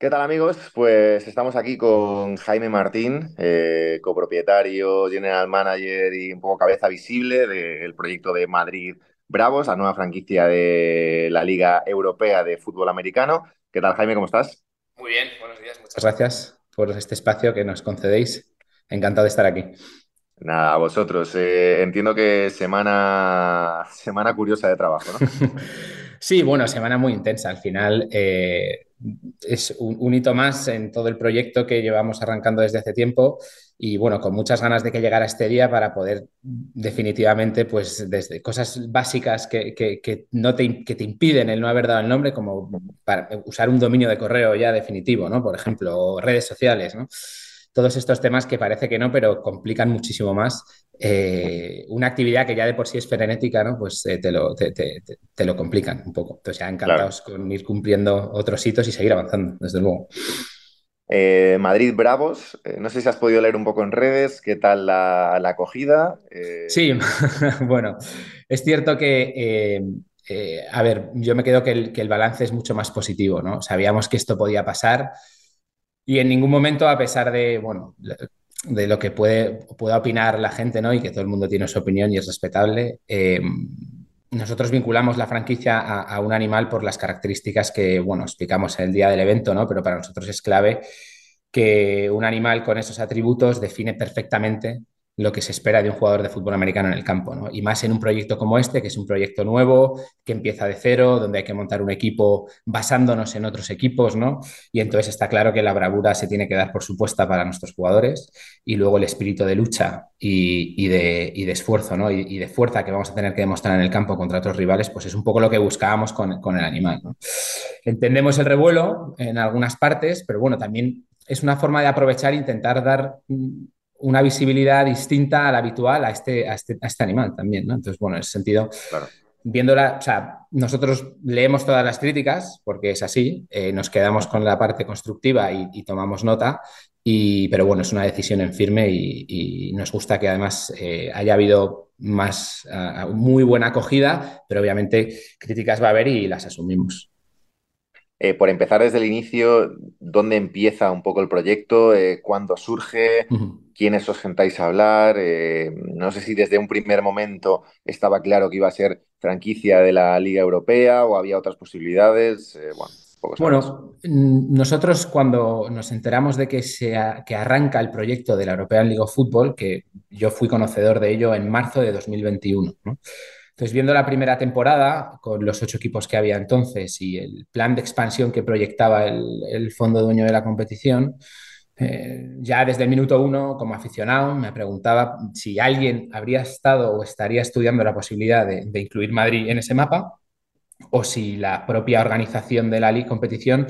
¿Qué tal amigos? Pues estamos aquí con Jaime Martín, eh, copropietario, general manager y un poco cabeza visible del proyecto de Madrid Bravos, la nueva franquicia de la Liga Europea de Fútbol Americano. ¿Qué tal Jaime? ¿Cómo estás? Muy bien, buenos días. Muchas gracias por este espacio que nos concedéis. Encantado de estar aquí. Nada, a vosotros. Eh, entiendo que semana, semana curiosa de trabajo, ¿no? sí, bueno, semana muy intensa. Al final, eh, es un, hito más en todo el proyecto que llevamos arrancando desde hace tiempo y bueno, con muchas ganas de que llegara este día para poder definitivamente, pues desde cosas básicas que, que, no te, que te impiden el no haber dado el nombre, como para usar un dominio de correo ya definitivo, ¿no? Por ejemplo, o redes sociales, ¿no? Todos estos temas que parece que no, pero complican muchísimo más eh, una actividad que ya de por sí es frenética, ¿no? Pues eh, te, lo, te, lo, complican un poco. Entonces, ya encantados con ir cumpliendo otros hitos y seguir avanzando, desde luego. Eh, Madrid Bravos, no sé si has podido leer un poco en redes, ¿qué tal la, acogida? Sí, bueno, es cierto que, a ver, yo me quedo que el, que el balance es mucho más positivo, ¿no? Sabíamos que esto podía pasar y en ningún momento, a pesar de, bueno, de lo que puede, pueda opinar la gente, ¿no? Y que todo el mundo tiene su opinión y es respetable. Eh, nosotros vinculamos la franquicia a, un animal por las características que, bueno, explicamos el día del evento, ¿no? Pero para nosotros es clave que un animal con esos atributos define perfectamente lo que se espera de un jugador de fútbol americano en el campo, ¿no? Y más en un proyecto como este, que es un proyecto nuevo, que empieza de cero, donde hay que montar un equipo basándonos en otros equipos, ¿no? Y entonces está claro que la bravura se tiene que dar por supuesta para nuestros jugadores y luego el espíritu de lucha y, de, esfuerzo, ¿no? Y, de fuerza que vamos a tener que demostrar en el campo contra otros rivales, pues es un poco lo que buscábamos con, el animal. Entendemos el revuelo en algunas partes, pero bueno, también es una forma de aprovechar e intentar dar una visibilidad distinta a la habitual a este, a este, a este animal también, ¿no? Entonces, bueno, en ese sentido, viéndola, o sea, nosotros leemos todas las críticas, porque es así, eh, nos quedamos con la parte constructiva y, tomamos nota, y, pero bueno, es una decisión en firme y, nos gusta que además eh, haya habido más, muy buena acogida, pero obviamente críticas va a haber y las asumimos. Eh, por empezar desde el inicio, ¿dónde empieza un poco el proyecto? Eh, ¿Cuándo surge? ¿Quiénes os sentáis a hablar? Eh, no sé si desde un primer momento estaba claro que iba a ser franquicia de la Liga Europea o había otras posibilidades. bueno, mm, nosotros cuando nos enteramos de que, se que arranca el proyecto de la European League of Football, que yo fui conocedor de ello en marzo de 2021, ¿no? Entonces, viendo la primera temporada con los ocho equipos que había entonces y el plan de expansión que proyectaba el, fondo dueño de la competición, eh, ya desde el minuto uno, como aficionado, me preguntaba si alguien habría estado o estaría estudiando la posibilidad de, incluir Madrid en ese mapa o si la propia organización de la Liga competición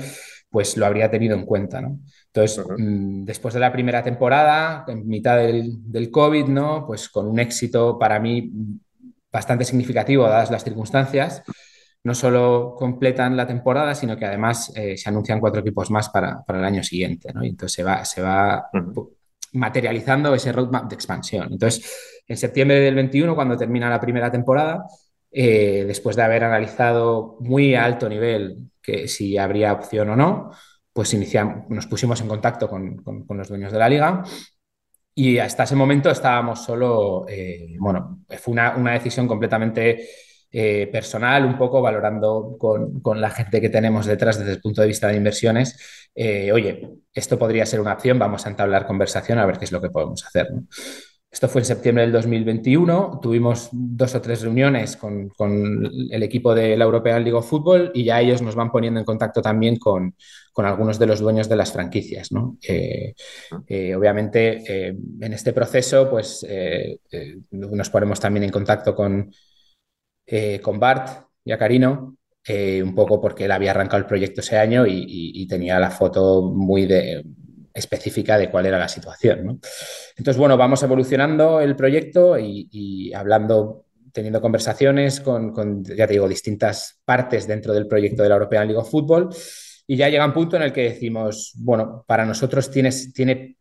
pues lo habría tenido en cuenta, Entonces, mm, después de la primera temporada, en mitad del, del COVID, ¿no? Pues con un éxito para mí bastante significativo dadas las circunstancias. No solo completan la temporada, sino que además eh, se anuncian cuatro equipos más para, el año siguiente. Y entonces se va, se va materializando ese roadmap de expansión. Entonces, en septiembre del 21, cuando termina la primera temporada, eh, después de haber analizado muy a alto nivel que si habría opción o no, pues iniciamos, nos pusimos en contacto con, con los dueños de la liga y hasta ese momento estábamos solo, eh, bueno, fue una, una decisión completamente eh, personal, un poco valorando con, con, la gente que tenemos detrás desde el punto de vista de inversiones. Eh, oye, esto podría ser una opción, vamos a entablar conversación a ver qué es lo que podemos hacer. Esto fue en septiembre del 2021. Tuvimos dos o tres reuniones con, con, el equipo de la European League of Football y ya ellos nos van poniendo en contacto también con, con algunos de los dueños de las franquicias. ¿no? Eh, eh, obviamente, eh, en este proceso, pues nos ponemos también en contacto con, con Bart y a Carino, un poco porque él había arrancado el proyecto ese año y, y tenía la foto muy de específica de cuál era la situación. ¿no? Entonces, bueno, vamos evolucionando el proyecto y, hablando, teniendo conversaciones con, ya te digo, distintas partes dentro del proyecto de la European League of Football. Y ya llega un punto en el que decimos, bueno, para nosotros tiene, tiene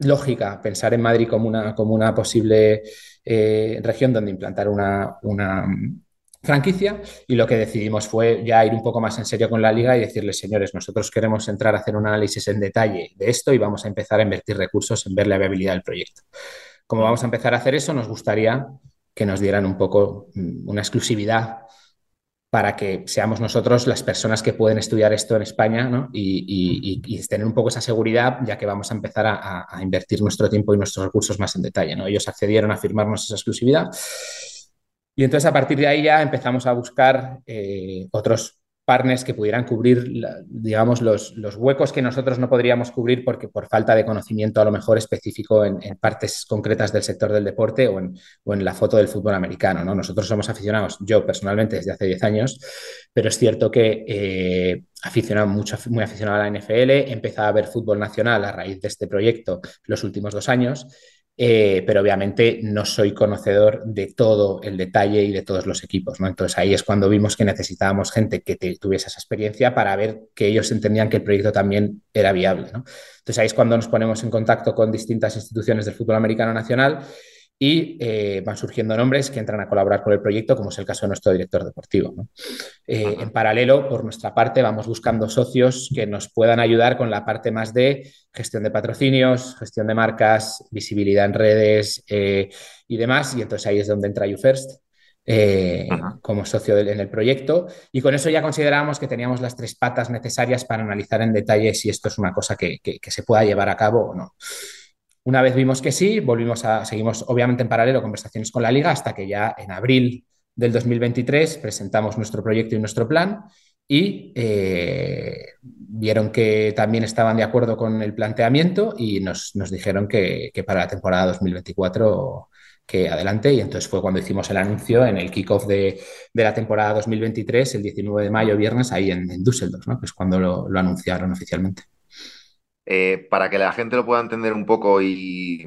lógica pensar en Madrid como una, como una posible eh, región donde implantar una, una franquicia y lo que decidimos fue ya ir un poco más en serio con la liga y decirles, señores, nosotros queremos entrar a hacer un análisis en detalle de esto y vamos a empezar a invertir recursos en ver la viabilidad del proyecto. Como vamos a empezar a hacer eso, nos gustaría que nos dieran un poco mm, una exclusividad para que seamos nosotros las personas que pueden estudiar esto en España ¿no? y, y, y, tener un poco esa seguridad, ya que vamos a empezar a, a, invertir nuestro tiempo y nuestros recursos más en detalle. ¿no? Ellos accedieron a firmarnos esa exclusividad y entonces a partir de ahí ya empezamos a buscar eh, otros partners que pudieran cubrir, digamos, los, los, huecos que nosotros no podríamos cubrir porque por falta de conocimiento a lo mejor específico en, partes concretas del sector del deporte o en, o en, la foto del fútbol americano. ¿no? Nosotros somos aficionados, yo personalmente desde hace 10 años, pero es cierto que eh, aficionado mucho, muy aficionado a la NFL, he empezado a ver fútbol nacional a raíz de este proyecto los últimos dos años eh, pero obviamente no soy conocedor de todo el detalle y de todos los equipos, ¿no? Entonces ahí es cuando vimos que necesitábamos gente que te, tuviese esa experiencia para ver que ellos entendían que el proyecto también era viable, ¿no? Entonces ahí es cuando nos ponemos en contacto con distintas instituciones del fútbol americano nacional y eh, van surgiendo nombres que entran a colaborar con el proyecto, como es el caso de nuestro director deportivo. ¿no? Eh, en paralelo, por nuestra parte, vamos buscando socios que nos puedan ayudar con la parte más de gestión de patrocinios, gestión de marcas, visibilidad en redes eh, y demás. Y entonces ahí es donde entra YouFirst. Como socio del, en el proyecto y con eso ya considerábamos que teníamos las tres patas necesarias para analizar en detalle si esto es una cosa que, que, que se pueda llevar a cabo o no. Una vez vimos que sí, volvimos a, seguimos obviamente en paralelo conversaciones con la liga hasta que ya en abril del 2023 presentamos nuestro proyecto y nuestro plan y eh, vieron que también estaban de acuerdo con el planteamiento y nos, nos dijeron que, que, para la temporada 2024 que adelante y entonces fue cuando hicimos el anuncio en el kickoff de, de la temporada 2023, el 19 de mayo, viernes, ahí en, en Düsseldorf, ¿no? que es cuando lo, lo anunciaron oficialmente. Eh, para que la gente lo pueda entender un poco y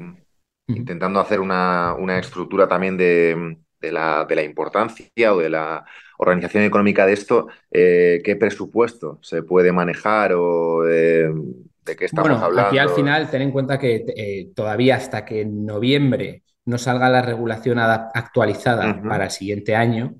intentando hacer una, una estructura también de, de, la, de, la, importancia o de la organización económica de esto, eh, ¿qué presupuesto se puede manejar o de, de qué estamos bueno, hablando? Aquí al final, ten en cuenta que eh, todavía hasta que en noviembre no salga la regulación actualizada uh -huh. para el siguiente año,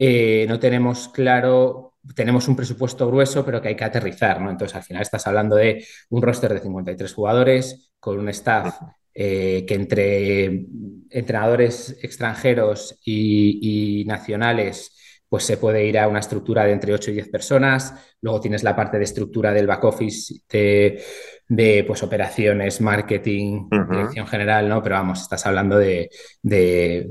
eh, no tenemos claro tenemos un presupuesto grueso, pero que hay que aterrizar, ¿no? Entonces, al final estás hablando de un roster de 53 jugadores, con un staff eh, que entre entrenadores extranjeros y, nacionales, pues se puede ir a una estructura de entre 8 y 10 personas. Luego tienes la parte de estructura del back office de, de pues, operaciones, marketing, uh -huh. dirección general, ¿no? Pero vamos, estás hablando de, de,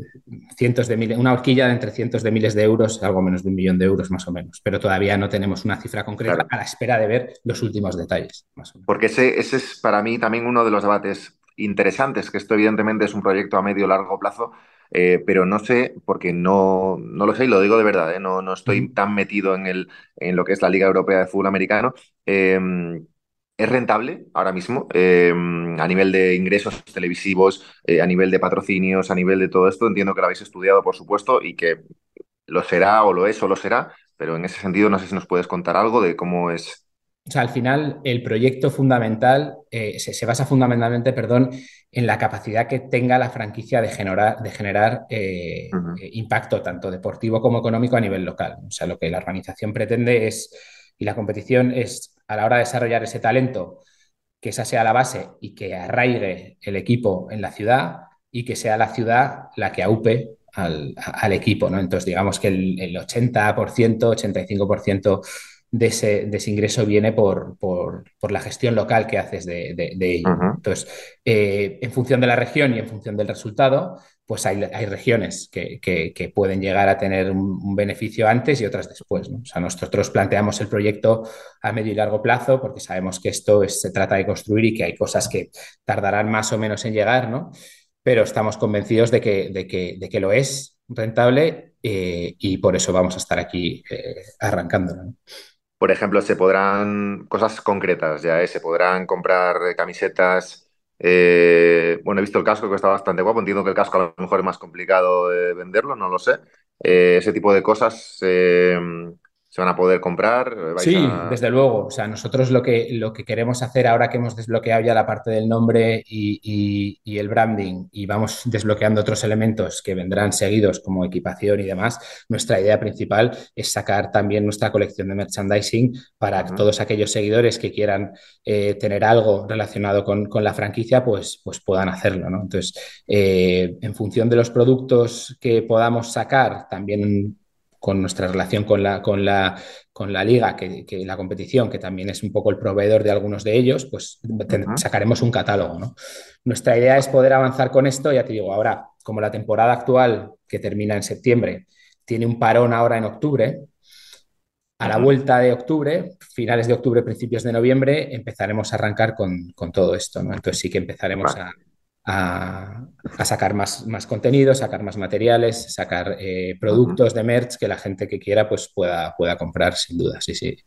cientos de miles, una horquilla de entre cientos de miles de euros, algo menos de un millón de euros más o menos. Pero todavía no tenemos una cifra concreta claro. a la espera de ver los últimos detalles. Porque ese, ese es para mí también uno de los debates interesantes, que esto evidentemente es un proyecto a medio largo plazo, eh, pero no sé, porque no, no lo sé y lo digo de verdad, ¿eh? no, no, estoy tan metido en, el, en lo que es la Liga Europea de Fútbol Americano. Eh, es rentable ahora mismo eh, a nivel de ingresos televisivos, eh, a nivel de patrocinios, a nivel de todo esto. Entiendo que lo habéis estudiado, por supuesto, y que lo será o lo es o lo será, pero en ese sentido no sé si nos puedes contar algo de cómo es. O sea, al final el proyecto fundamental eh, se, se, basa fundamentalmente, perdón, en la capacidad que tenga la franquicia de generar, de generar uh -huh. impacto tanto deportivo como económico a nivel local. O sea, lo que la organización pretende es, y la competición es a la hora de desarrollar ese talento, que esa sea la base y que arraigue el equipo en la ciudad y que sea la ciudad la que aupe al, al equipo, ¿no? Entonces, digamos que el, el 80%, 85% de ese, de ese, ingreso viene por, por, por, la gestión local que haces de, de, de ello. Uh -huh. Entonces, eh, en función de la región y en función del resultado, pues hay, hay regiones que, que, que, pueden llegar a tener un, un, beneficio antes y otras después. ¿no? O sea, nosotros planteamos el proyecto a medio y largo plazo porque sabemos que esto es, se trata de construir y que hay cosas que tardarán más o menos en llegar, ¿no? pero estamos convencidos de que, de que, de que lo es rentable eh, y por eso vamos a estar aquí eh, arrancando. ¿no? Por ejemplo, se podrán, cosas concretas ya, ¿eh? se podrán comprar camisetas. Eh, bueno, he visto el casco que está bastante guapo. Entiendo que el casco a lo mejor es más complicado de venderlo, no lo sé. Eh, ese tipo de cosas. ¿Se van a poder comprar? sí, desde luego. O sea, nosotros lo que, lo que queremos hacer ahora que hemos desbloqueado ya la parte del nombre y, el branding y vamos desbloqueando otros elementos que vendrán seguidos como equipación y demás, nuestra idea principal es sacar también nuestra colección de merchandising para todos aquellos seguidores que quieran eh, tener algo relacionado con, la franquicia, pues, pues puedan hacerlo. ¿no? Entonces, eh, en función de los productos que podamos sacar, también con nuestra relación con la, con la, con la liga, que, la competición, que también es un poco el proveedor de algunos de ellos, pues sacaremos un catálogo. ¿no? Nuestra idea es poder avanzar con esto, ya te digo, ahora, como la temporada actual, que termina en septiembre, tiene un parón ahora en octubre, a la vuelta de octubre, finales de octubre, principios de noviembre, empezaremos a arrancar con, todo esto. ¿no? Entonces sí que empezaremos a, a, sacar más, más contenido, sacar más materiales, sacar eh, productos de merch que la gente que quiera pues pueda, pueda comprar sin duda, sí, sí.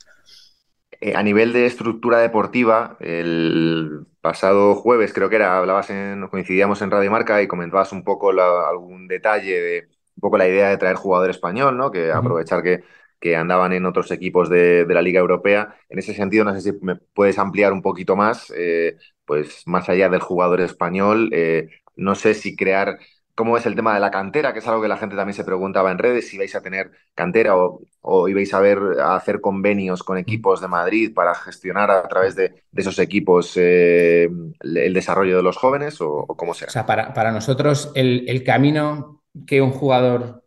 Eh, a nivel de estructura deportiva, el pasado jueves creo que era, hablabas en, coincidíamos en Radio Marca y comentabas un poco algún detalle de un poco la idea de traer jugador español, ¿no? Que aprovechar que, que andaban en otros equipos de, la Liga Europea. En ese sentido, no sé si me puedes ampliar un poquito más eh, pues más allá del jugador español, eh, no sé si crear, cómo es el tema de la cantera, que es algo que la gente también se preguntaba en redes, si vais a tener cantera o, o ibais a ver a hacer convenios con equipos de Madrid para gestionar a través de, esos equipos eh, el desarrollo de los jóvenes o, cómo será. O sea, para, nosotros el, camino que un jugador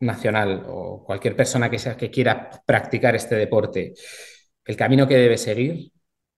nacional o cualquier persona que, sea, que quiera practicar este deporte, el camino que debe seguir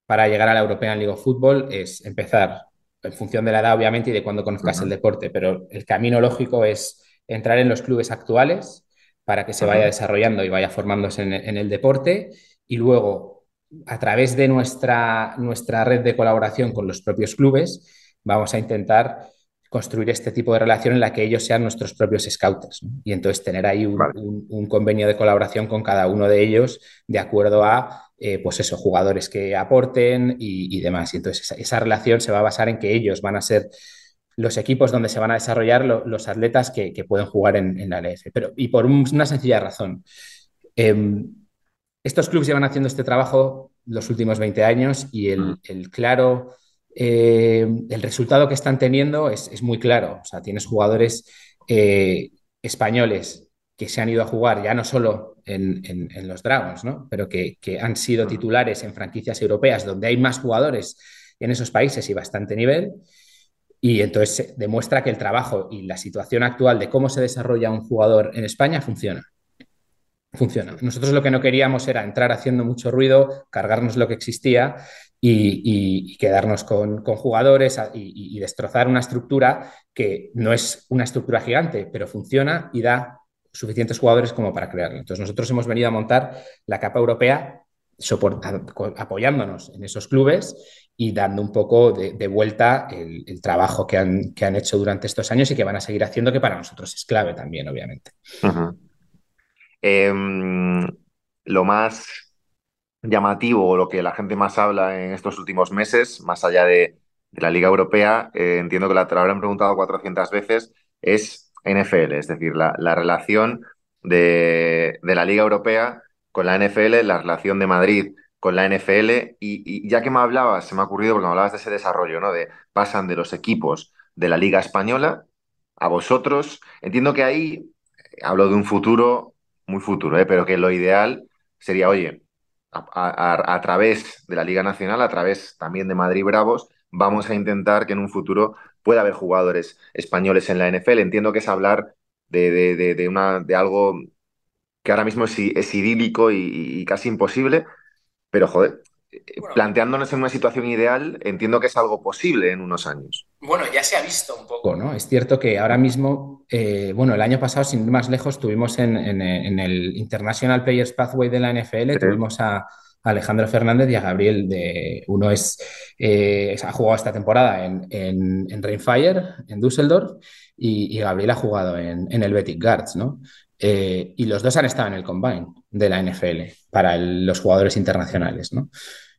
para llegar a la European League of Football es empezar, en función de la edad obviamente y de cuando conozcas el deporte, pero el camino lógico es entrar en los clubes actuales para que se vaya desarrollando y vaya formándose en, el deporte. Y luego a través de nuestra, nuestra red de colaboración con los propios clubes vamos a intentar construir este tipo de relación en la que ellos sean nuestros propios scouters y entonces tener ahí un, convenio de colaboración con cada uno de ellos de acuerdo a eh, pues eso, jugadores que aporten y, demás. Y entonces esa, relación se va a basar en que ellos van a ser los equipos donde se van a desarrollar los atletas que, pueden jugar en, la LF. Pero, y por una sencilla razón. Em, estos clubes llevan haciendo este trabajo los últimos 20 años y el, claro, em, el resultado que están teniendo es, muy claro. O sea, tienes jugadores eh, españoles que se han ido a jugar ya no solo en, los Dragons, ¿no? pero que, han sido titulares en franquicias europeas donde hay más jugadores en esos países y bastante nivel. Y entonces demuestra que el trabajo y la situación actual de cómo se desarrolla un jugador en España funciona. Funciona. Nosotros lo que no queríamos era entrar haciendo mucho ruido, cargarnos lo que existía y, quedarnos con, jugadores y, destrozar una estructura que no es una estructura gigante, pero funciona y da suficientes jugadores como para crearlo. Entonces nosotros hemos venido a montar la capa europea apoyándonos en esos clubes y dando un poco de, vuelta el, trabajo que han, que han, hecho durante estos años y que van a seguir haciendo, que para nosotros es clave también, obviamente. Em, lo más llamativo o lo que la gente más habla en estos últimos meses, más allá de, la Liga Europea, eh, entiendo que la, te habrán preguntado 400 veces, es NFL, es decir, la, relación de, la Liga Europea con la NFL, la relación de Madrid con la NFL, y, ya que me hablabas, se me ha ocurrido porque me hablabas de ese desarrollo, ¿no? De pasan de los equipos de la Liga Española a vosotros. Entiendo que ahí hablo de un futuro, muy futuro, ¿eh? pero que lo ideal sería, oye, a, través de la Liga Nacional, a través también de Madrid Bravos, vamos a intentar que en un futuro puede haber jugadores españoles en la NFL. Entiendo que es hablar de, una, de algo que ahora mismo es, idílico y, casi imposible, pero joder, eh, planteándonos en una situación ideal, entiendo que es algo posible en unos años. Bueno, ya se ha visto un poco, ¿no? Es cierto que ahora mismo, eh, bueno, el año pasado, sin ir más lejos, tuvimos en, el International Players Pathway de la NFL, tuvimos a Alejandro Fernández y a Gabriel. De, uno es, eh, ha jugado esta temporada en, en, Rainfire, en Düsseldorf, y, Gabriel ha jugado en, el Betic Guards, ¿no? Eh, y los dos han estado en el combine de la NFL para los jugadores internacionales, ¿no?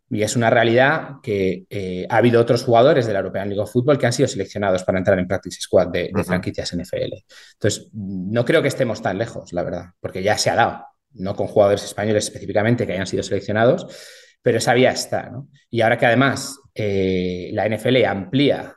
Y es una realidad que eh, ha habido otros jugadores de la European League of Football que han sido seleccionados para entrar en Practice Squad de, de franquicias NFL. Entonces, no creo que estemos tan lejos, la verdad, porque ya se ha dado. No con jugadores españoles específicamente que hayan sido seleccionados, pero esa vía está. Y ahora que además eh, la NFL amplía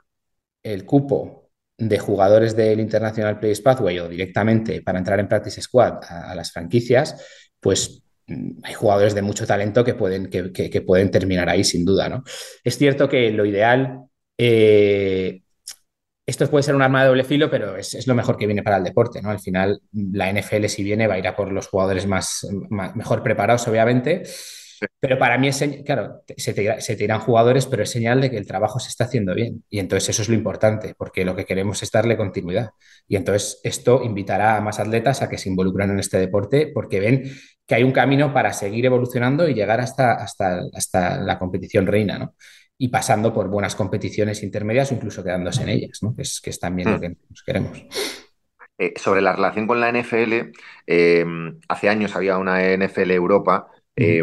el cupo de jugadores del International Players Pathway o directamente para entrar en Practice Squad a, las franquicias, pues mm, hay jugadores de mucho talento que pueden, que, pueden terminar ahí sin duda. ¿no? Es cierto que lo ideal eh, esto puede ser un arma de doble filo, pero es, lo mejor que viene para el deporte, ¿no? Al final, la NFL, si viene, va a ir a por los jugadores más, mejor preparados, obviamente. Pero para mí es, claro, se te, se irán jugadores, pero es señal de que el trabajo se está haciendo bien. Y entonces eso es lo importante, porque lo que queremos es darle continuidad. Y entonces esto invitará a más atletas a que se involucren en este deporte, porque ven que hay un camino para seguir evolucionando y llegar hasta, hasta, hasta la competición reina, ¿no? Y pasando por buenas competiciones intermedias o incluso quedándose en ellas, ¿no? que, es, que es también lo hmm. que queremos. Eh, sobre la relación con la NFL, eh, hace años había una NFL Europa. Eh,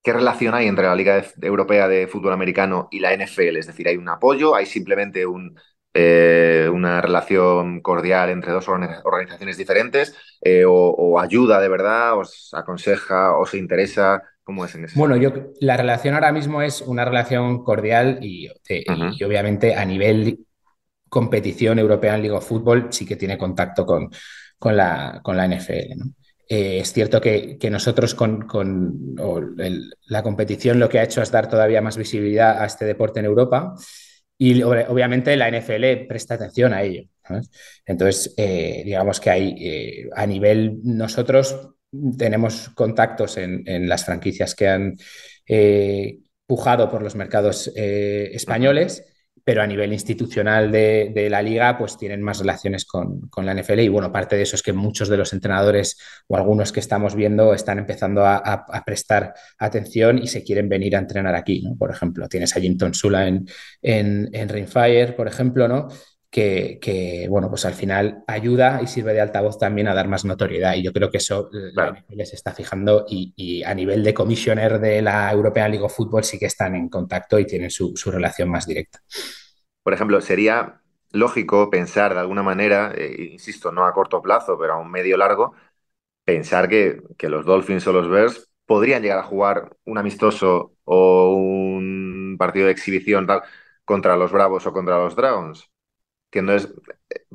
¿Qué relación hay entre la Liga Europea de Fútbol Americano y la NFL? Es decir, ¿hay un apoyo? ¿Hay simplemente un, una relación cordial entre dos organizaciones diferentes? O, o, ayuda de verdad? ¿Os aconseja? ¿Os interesa? Bueno, yo, la relación ahora mismo es una relación cordial y, obviamente a nivel competición europea en Liga de Fútbol sí que tiene contacto con, con, la, con la NFL. Eh, es cierto que, nosotros con, la competición lo que ha hecho es dar todavía más visibilidad a este deporte en Europa y obviamente la NFL presta atención a ello. Entonces, eh, digamos que hay eh, a nivel nosotros tenemos contactos en, las franquicias que han eh, pujado por los mercados eh, españoles, pero a nivel institucional de, la liga, pues tienen más relaciones con, la NFL. Y bueno, parte de eso es que muchos de los entrenadores o algunos que estamos viendo están empezando a, prestar atención y se quieren venir a entrenar aquí, ¿no? Por ejemplo, tienes a Jim Tonsula en, en, en Rainfire, por ejemplo, ¿no? Que, bueno, pues al final ayuda y sirve de altavoz también a dar más notoriedad. Y yo creo que eso eh, les está fijando y, a nivel de commissioner de la European League of Football sí que están en contacto y tienen su, relación más directa. Por ejemplo, sería lógico pensar de alguna manera, eh, insisto, no a corto plazo, pero a un medio largo, pensar que, que los Dolphins o los Bears podrían llegar a jugar un amistoso o un partido de exhibición tal, contra los Bravos o contra los Dragons que no es,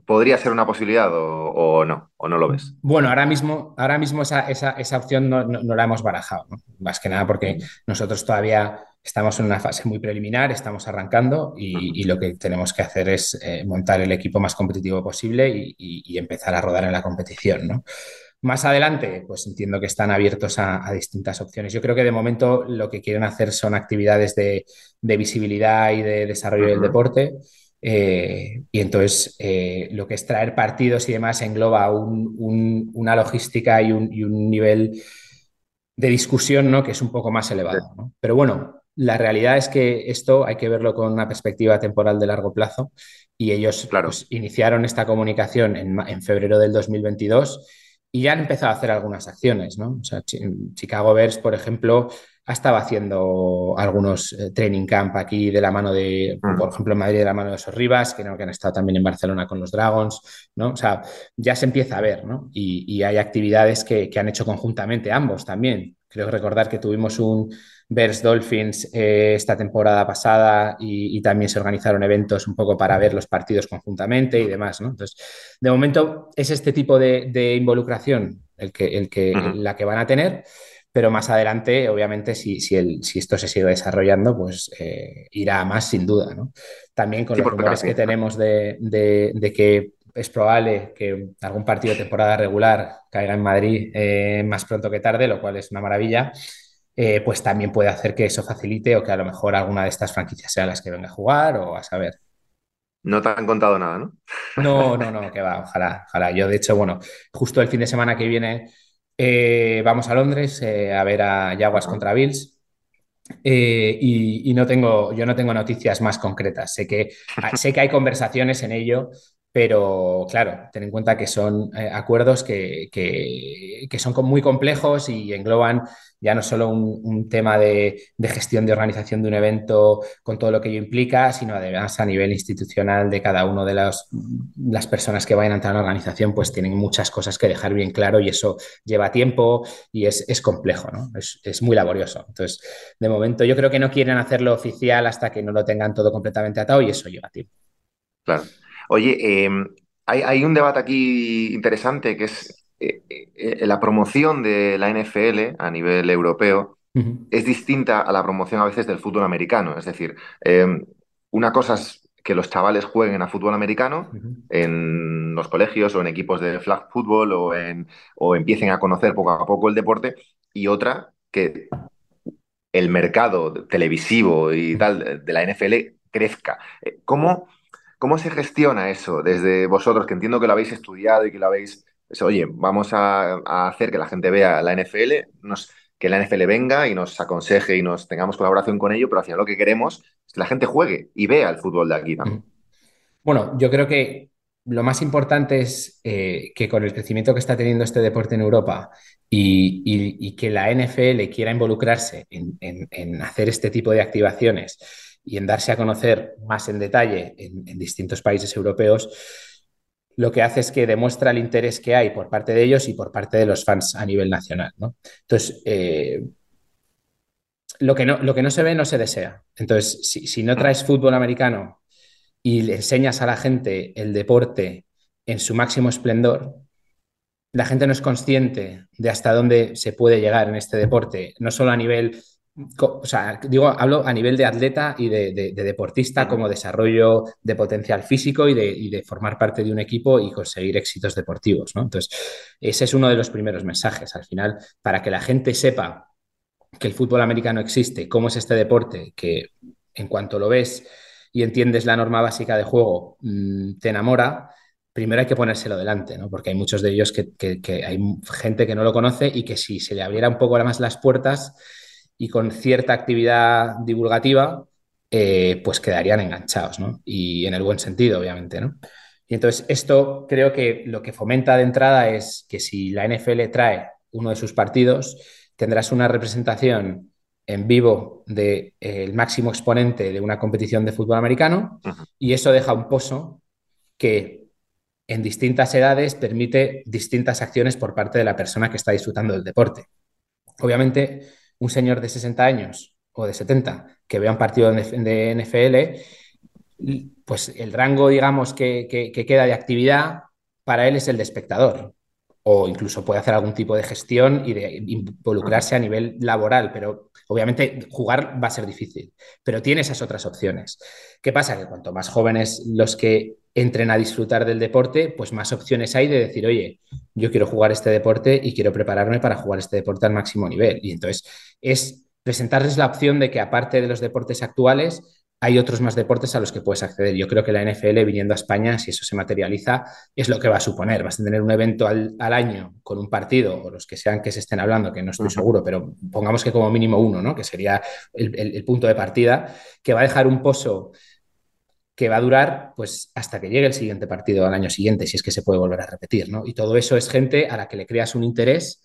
¿podría ser una posibilidad o, no? ¿O no lo ves? Bueno, ahora mismo, ahora mismo esa, esa, opción no, la hemos barajado, más que nada porque nosotros todavía estamos en una fase muy preliminar, estamos arrancando y, lo que tenemos que hacer es eh, montar el equipo más competitivo posible y, empezar a rodar en la competición, ¿no? Más adelante, pues entiendo que están abiertos a, distintas opciones. Yo creo que de momento lo que quieren hacer son actividades de, visibilidad y de desarrollo del deporte. Eh, y entonces eh, lo que es traer partidos y demás engloba una logística y un, nivel de discusión ¿no? que es un poco más elevado. Pero bueno, la realidad es que esto hay que verlo con una perspectiva temporal de largo plazo y ellos pues, iniciaron esta comunicación en, febrero del 2022 y ya han empezado a hacer algunas acciones. ¿no? O sea, Chicago Bears, por ejemplo, ha estado haciendo algunos eh, training camp aquí de la mano de, mm. por ejemplo, en Madrid de la mano de Sorribas, que, que han estado también en Barcelona con los Dragons, ¿no? O sea, ya se empieza a ver, ¿no? Y, hay actividades que, han hecho conjuntamente ambos también. Creo recordar que tuvimos un Bears Dolphins eh, esta temporada pasada y, también se organizaron eventos un poco para ver los partidos conjuntamente y demás, ¿no? Entonces, de momento es este tipo de, involucración el que, el que, la que van a tener pero más adelante, obviamente, si, si, si esto se sigue desarrollando, pues eh, irá a más sin duda. ¿no? También con los rumores que tenemos de, que es probable que algún partido de temporada regular caiga en Madrid eh, más pronto que tarde, lo cual es una maravilla. Eh, pues también puede hacer que eso facilite o que a lo mejor alguna de estas franquicias sea las que venga a jugar o a saber. No te han contado nada, ¿no? No, no, no, que va, ojalá, ojalá. Yo, de hecho, bueno, justo el fin de semana que viene eh, vamos a Londres eh, a ver a Jaguars contra Bills. Eh, y, no tengo, yo no tengo noticias más concretas. Sé que, sé que hay conversaciones en ello, pero claro, ten en cuenta que son acuerdos que, que, son muy complejos y engloban ya no solo un, tema de, gestión de organización de un evento con todo lo que ello implica, sino además a nivel institucional de cada una de las, personas que vayan a entrar en la organización, pues tienen muchas cosas que dejar bien claro y eso lleva tiempo y es, complejo, ¿no? Es, es muy laborioso. Entonces, de momento yo creo que no quieren hacerlo oficial hasta que no lo tengan todo completamente atado y eso lleva tiempo. Claro. Oye, em, hay, un debate aquí interesante que es la promoción de la NFL a nivel europeo es distinta a la promoción a veces del fútbol americano. Es decir, em, una cosa es que los chavales jueguen a fútbol americano en los colegios o en equipos de flag football o, en, o empiecen a conocer poco a poco el deporte y otra que el mercado televisivo y tal de la NFL crezca. Eh, ¿Cómo, ¿Cómo se gestiona eso desde vosotros, que entiendo que lo habéis estudiado y que lo habéis... oye, vamos a, hacer que la gente vea la NFL, que la NFL venga y nos aconseje y nos tengamos colaboración con ello, pero hacia lo que queremos es que la gente juegue y vea el fútbol de aquí también. Bueno, yo creo que lo más importante es eh, que con el crecimiento que está teniendo este deporte en Europa y, que la NFL quiera involucrarse en, hacer este tipo de activaciones y en darse a conocer más en detalle en, distintos países europeos, lo que hace es que demuestra el interés que hay por parte de ellos y por parte de los fans a nivel nacional. Entonces, eh, lo, que no, lo que no se ve no se desea. Entonces, si no traes fútbol americano y le enseñas a la gente el deporte en su máximo esplendor, la gente no es consciente de hasta dónde se puede llegar en este deporte, no solo a nivel, o sea, digo, hablo a nivel de atleta y de, deportista como desarrollo de potencial físico y de, formar parte de un equipo y conseguir éxitos deportivos, ¿no? Entonces, ese es uno de los primeros mensajes. Al final, para que la gente sepa que el fútbol americano existe, cómo es este deporte, que en cuanto lo ves y entiendes la norma básica de juego, mm, te enamora, primero hay que ponérselo delante, ¿no? Porque hay muchos de ellos que, hay gente que no lo conoce y que si se le abriera un poco más las puertas y con cierta actividad divulgativa, eh, pues quedarían enganchados, ¿no? Y en el buen sentido, obviamente, ¿no? Y entonces esto creo que lo que fomenta de entrada es que si la NFL trae uno de sus partidos, tendrás una representación en vivo del de, máximo exponente de una competición de fútbol americano y eso deja un pozo que en distintas edades permite distintas acciones por parte de la persona que está disfrutando del deporte. Obviamente, un señor de 60 años o de 70 que vea un partido de NFL, pues el rango, digamos, que, que queda de actividad para él es el de espectador o incluso puede hacer algún tipo de gestión y de involucrarse a nivel laboral, pero obviamente jugar va a ser difícil, pero tiene esas otras opciones. ¿Qué pasa? Que cuanto más jóvenes los que entren a disfrutar del deporte, pues más opciones hay de decir, oye, yo quiero jugar este deporte y quiero prepararme para jugar este deporte al máximo nivel. Y entonces es presentarles la opción de que aparte de los deportes actuales, hay otros más deportes a los que puedes acceder. Yo creo que la NFL, viniendo a España, si eso se materializa, es lo que va a suponer. Vas a tener un evento al, año con un partido, o los que sean que se estén hablando, que no estoy seguro, pero pongamos que como mínimo uno, ¿no? que sería el, punto de partida, que va a dejar un pozo que va a durar pues hasta que llegue el siguiente partido al año siguiente, si es que se puede volver a repetir. ¿no? Y todo eso es gente a la que le creas un interés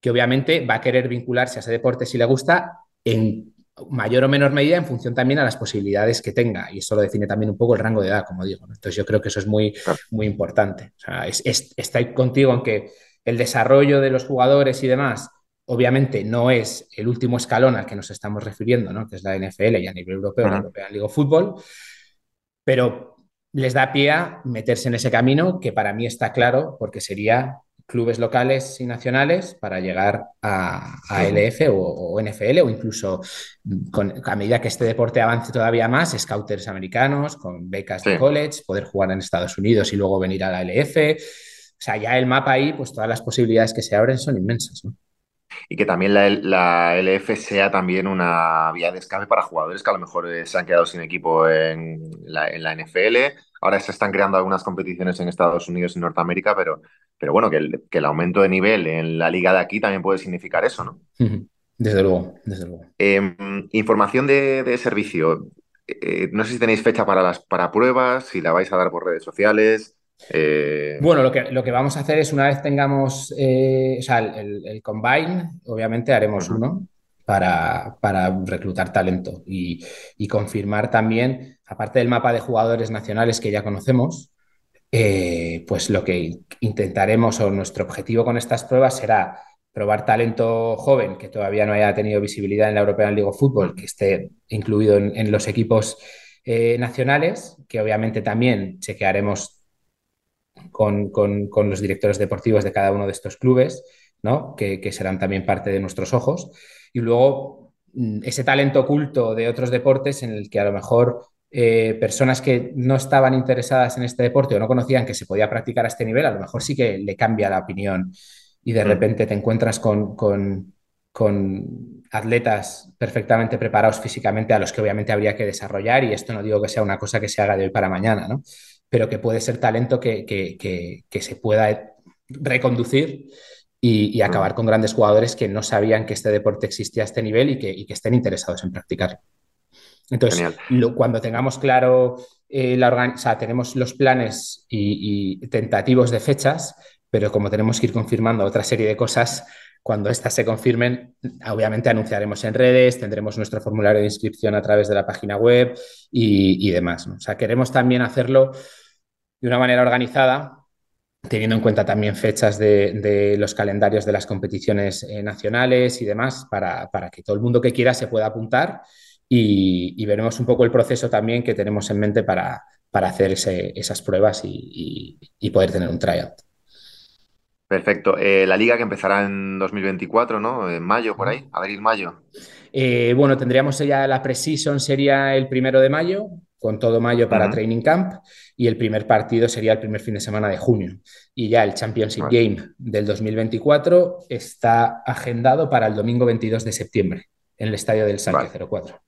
que obviamente va a querer vincularse a ese deporte si le gusta en mayor o menor medida en función también a las posibilidades que tenga. Y eso lo define también un poco el rango de edad, como digo. Entonces yo creo que eso es muy, muy importante. O sea, estoy contigo en que el desarrollo de los jugadores y demás, obviamente no es el último escalón al que nos estamos refiriendo, ¿no? que es la NFL y a nivel europeo, la European League of Football, pero les da pie a meterse en ese camino que para mí está claro porque sería clubes locales y nacionales para llegar a, LF o, NFL o incluso con, a medida que este deporte avance todavía más, scouters americanos con becas de college, poder jugar en Estados Unidos y luego venir a la LF. O sea, ya el mapa ahí, pues todas las posibilidades que se abren son inmensas. Y que también la, LF sea también una vía de escape para jugadores que a lo mejor eh, se han quedado sin equipo en la, en la NFL Ahora se están creando algunas competiciones en Estados Unidos y Norteamérica, pero, pero bueno, que el, aumento de nivel en la liga de aquí también puede significar eso, ¿no? Desde luego, desde luego. Em, información de, servicio. Eh, no sé si tenéis fecha para las para pruebas, si la vais a dar por redes sociales. Eh, bueno, lo que, lo que vamos a hacer es una vez tengamos eh, o sea, el, el, combine, obviamente haremos uh -huh. uno para, para, reclutar talento y, y, confirmar también, aparte del mapa de jugadores nacionales que ya conocemos, eh, pues lo que intentaremos o nuestro objetivo con estas pruebas será probar talento joven que todavía no haya tenido visibilidad en la European League of Football, que esté incluido en, en los equipos eh, nacionales, que obviamente también chequearemos con, con, con, los directores deportivos de cada uno de estos clubes, ¿no? que, que serán también parte de nuestros ojos. Y luego mm, ese talento oculto de otros deportes en el que a lo mejor eh, personas que no estaban interesadas en este deporte o no conocían que se podía practicar a este nivel, a lo mejor sí que le cambia la opinión y de repente te encuentras con, con, con, atletas perfectamente preparados físicamente a los que obviamente habría que desarrollar y esto no digo que sea una cosa que se haga de hoy para mañana, ¿no? Pero que puede ser talento que, que, que, que se pueda reconducir y, y, acabar con grandes jugadores que no sabían que este deporte existía a este nivel y que, y que estén interesados en practicarlo. Entonces, lo, cuando tengamos claro, eh, la o sea, tenemos los planes y, y, tentativos de fechas, pero como tenemos que ir confirmando otra serie de cosas, cuando estas se confirmen, obviamente anunciaremos en redes, tendremos nuestro formulario de inscripción a través de la página web y, y demás. ¿no? O sea, queremos también hacerlo de una manera organizada, teniendo en cuenta también fechas de, de los calendarios de las competiciones eh, nacionales y demás, para, para, que todo el mundo que quiera se pueda apuntar y, y, veremos un poco el proceso también que tenemos en mente para, para hacer ese, esas pruebas y, y, poder tener un tryout. Perfecto. Eh, la liga que empezará en 2024, ¿no? En mayo, por ahí, abril-mayo. Eh, bueno, tendríamos ya la pre-season, sería el primero de mayo, con todo mayo para uh -huh. Training Camp, y el primer partido sería el primer fin de semana de junio. Y ya el Championship. Game del 2024 está agendado para el domingo 22 de septiembre, en el estadio del Salque vale. 04.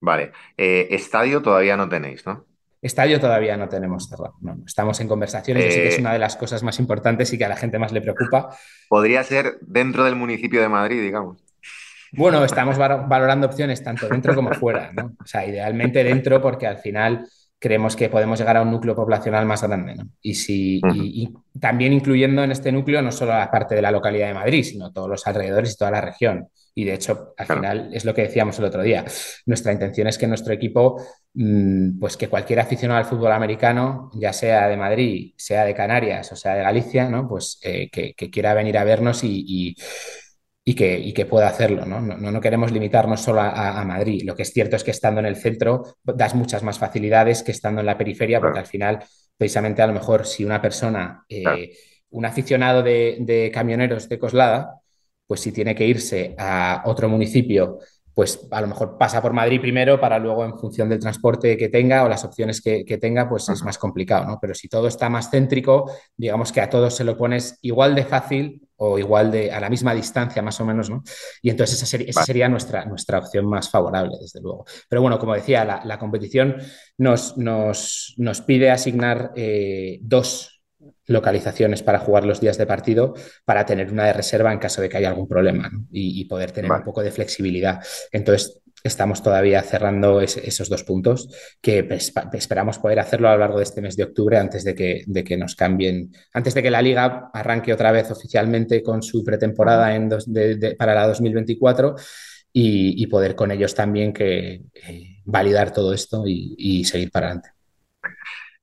Vale. Eh, estadio todavía no tenéis, ¿no? Estadio todavía no tenemos cerrado. No, estamos en conversaciones. Eh, Yo sé que es una de las cosas más importantes y que a la gente más le preocupa. Podría ser dentro del municipio de Madrid, digamos. Bueno, estamos valorando opciones tanto dentro como fuera, ¿no? O sea, idealmente dentro porque al final creemos que podemos llegar a un núcleo poblacional más grande, ¿no? Y, si, uh -huh. y, y también incluyendo en este núcleo no solo la parte de la localidad de Madrid, sino todos los alrededores y toda la región. Y de hecho, al claro. final es lo que decíamos el otro día. Nuestra intención es que nuestro equipo, mmm, pues que cualquier aficionado al fútbol americano, ya sea de Madrid, sea de Canarias o sea de Galicia, ¿no? Pues eh, que, que, quiera venir a vernos y, y y que, y que, pueda hacerlo. ¿no? No, no queremos limitarnos solo a, a, Madrid. Lo que es cierto es que estando en el centro das muchas más facilidades que estando en la periferia, porque al final, precisamente a lo mejor si una persona, eh, un aficionado de, de, camioneros de Coslada, pues si tiene que irse a otro municipio, pues a lo mejor pasa por Madrid primero para luego en función del transporte que tenga o las opciones que, que tenga, pues es más complicado, ¿no? Pero si todo está más céntrico, digamos que a todos se lo pones igual de fácil o igual de a la misma distancia más o menos, ¿no? Y entonces esa, ser, esa sería nuestra, nuestra opción más favorable, desde luego. Pero bueno, como decía, la, la competición nos, nos, nos, pide asignar eh, dos localizaciones para jugar los días de partido para tener una de reserva en caso de que haya algún problema ¿no? y, y, poder tener vale. un poco de flexibilidad. Entonces, estamos todavía cerrando es, esos dos puntos que esperamos poder hacerlo a lo largo de este mes de octubre antes de que, de que nos cambien, antes de que la liga arranque otra vez oficialmente con su pretemporada en dos, de, de, para la 2024 y, y, poder con ellos también que eh, validar todo esto y, y seguir para adelante.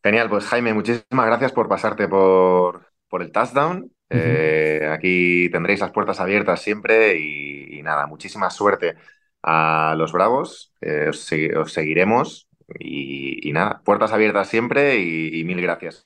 Genial, pues Jaime, muchísimas gracias por pasarte por, por el touchdown. Uh -huh. eh, aquí tendréis las puertas abiertas siempre y, y nada, muchísima suerte a los Bravos. Eh, os, os, seguiremos y, y, nada, puertas abiertas siempre y, y mil gracias.